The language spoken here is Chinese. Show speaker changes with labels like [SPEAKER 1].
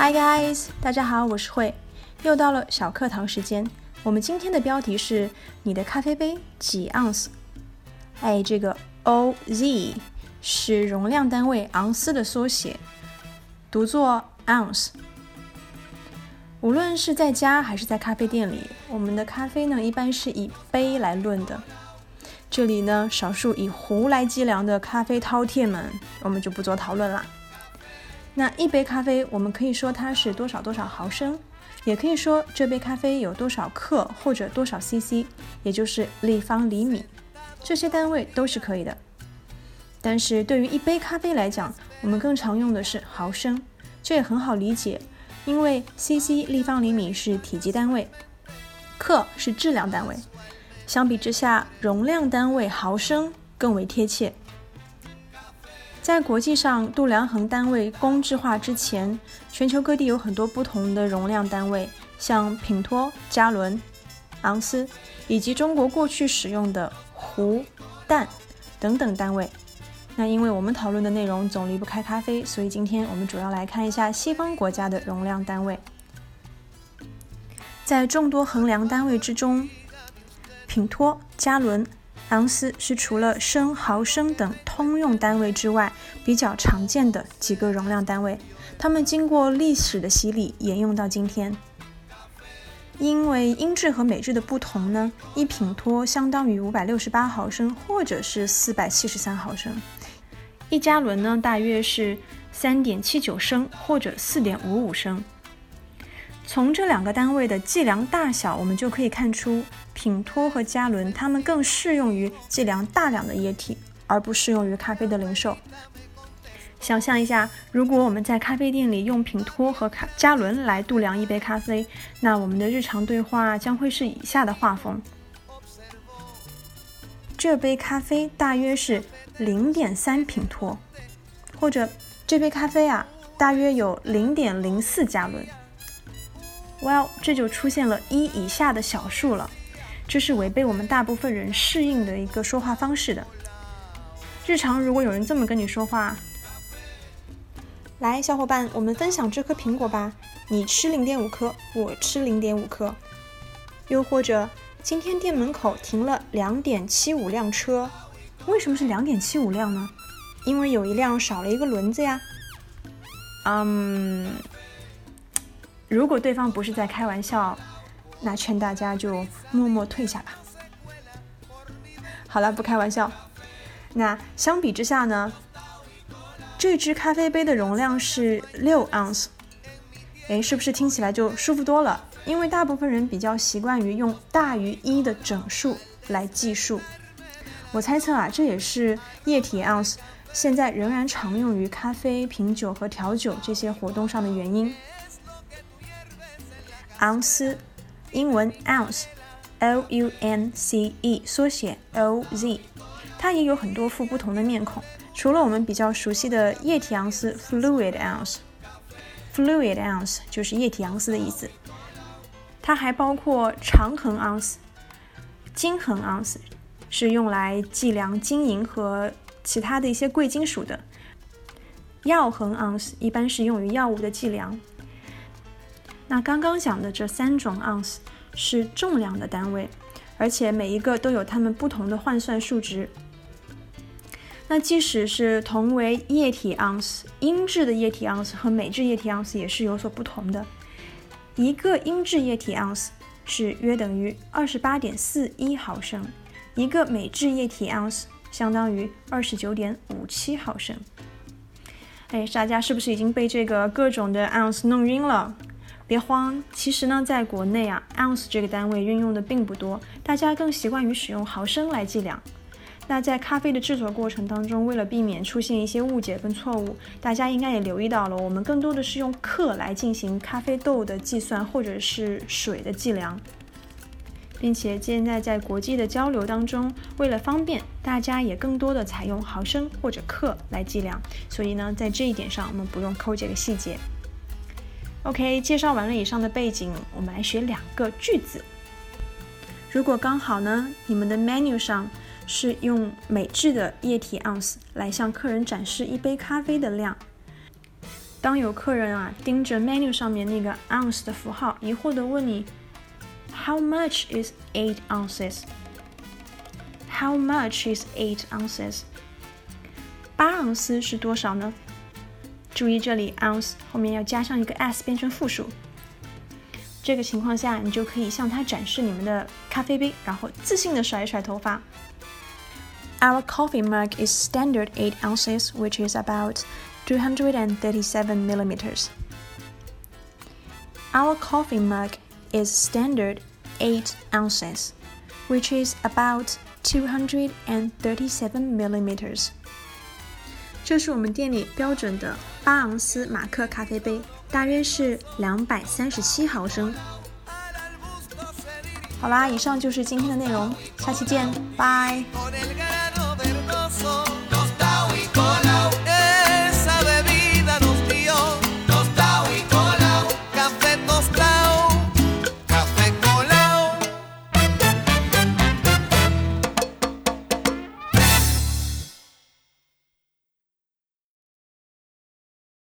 [SPEAKER 1] Hi guys，大家好，我是慧，又到了小课堂时间。我们今天的标题是你的咖啡杯几盎司？哎，这个 OZ 是容量单位盎司的缩写，读作 ounce。无论是在家还是在咖啡店里，我们的咖啡呢一般是以杯来论的。这里呢，少数以壶来计量的咖啡饕餮们，我们就不做讨论了。那一杯咖啡，我们可以说它是多少多少毫升，也可以说这杯咖啡有多少克或者多少 CC，也就是立方厘米，这些单位都是可以的。但是对于一杯咖啡来讲，我们更常用的是毫升，这也很好理解。因为 cc 立方厘米是体积单位，克是质量单位，相比之下，容量单位毫升更为贴切。在国际上度量衡单位公制化之前，全球各地有很多不同的容量单位，像品托、加仑、盎司，以及中国过去使用的壶、担等等单位。那因为我们讨论的内容总离不开咖啡，所以今天我们主要来看一下西方国家的容量单位。在众多衡量单位之中，品托、加仑、盎司是除了升、毫升等通用单位之外比较常见的几个容量单位。它们经过历史的洗礼，沿用到今天。因为英制和美制的不同呢，一品托相当于五百六十八毫升，或者是四百七十三毫升。一加仑呢，大约是三点七九升或者四点五五升。从这两个单位的计量大小，我们就可以看出，品托和加仑它们更适用于计量大量的液体，而不适用于咖啡的零售。想象一下，如果我们在咖啡店里用品托和卡加仑来度量一杯咖啡，那我们的日常对话将会是以下的画风：这杯咖啡大约是。零点三品托，或者这杯咖啡啊，大约有零点零四加仑。Well，这就出现了一以下的小数了，这是违背我们大部分人适应的一个说话方式的。日常如果有人这么跟你说话，来，小伙伴，我们分享这颗苹果吧，你吃零点五颗，我吃零点五颗。又或者，今天店门口停了两点七五辆车。为什么是两点七五辆呢？因为有一辆少了一个轮子呀。嗯，如果对方不是在开玩笑，那劝大家就默默退下吧。好了，不开玩笑。那相比之下呢，这只咖啡杯的容量是六盎司。哎，是不是听起来就舒服多了？因为大部分人比较习惯于用大于一的整数来计数。我猜测啊，这也是液体盎司现在仍然常用于咖啡、品酒和调酒这些活动上的原因。盎司，英文 ounce，L-U-N-C-E，缩写 O-Z，它也有很多副不同的面孔。除了我们比较熟悉的液体盎司 （fluid ounce），fluid ounce 就是液体盎司的意思。它还包括长衡盎司、金衡盎司。是用来计量金银和其他的一些贵金属的。药衡盎司一般是用于药物的计量。那刚刚讲的这三种 ounce 是重量的单位，而且每一个都有它们不同的换算数值。那即使是同为液体 ounce，，英制的液体 ounce 和美制液体 ounce 也是有所不同的。一个英制液体 ounce 是约等于二十八点四一毫升。一个美制液体 ounce 相当于二十九点五七毫升。哎，大家是不是已经被这个各种的 ounce 弄晕了？别慌，其实呢，在国内啊，ounce 这个单位运用的并不多，大家更习惯于使用毫升来计量。那在咖啡的制作过程当中，为了避免出现一些误解跟错误，大家应该也留意到了，我们更多的是用克来进行咖啡豆的计算，或者是水的计量。并且现在在国际的交流当中，为了方便，大家也更多的采用毫升或者克来计量。所以呢，在这一点上，我们不用抠这个细节。OK，介绍完了以上的背景，我们来学两个句子。如果刚好呢，你们的 menu 上是用美制的液体 ounce 来向客人展示一杯咖啡的量，当有客人啊盯着 menu 上面那个 ounce 的符号，疑惑的问你，How much is eight ounces？How much is eight ounces？八盎司是多少呢？注意这里 ounce 后面要加上一个 s 变成复数。这个情况下，你就可以向他展示你们的咖啡杯，然后自信的甩一甩头发。Our coffee mug is standard 8 ounces, which is about 237 millimeters. Our coffee mug is standard 8 ounces, which is about 237 millimeters. 这是我们店里标准的巴昂斯马克咖啡杯，大约是两百三十七毫升。好啦，以上就是今天的内容，下期见，拜。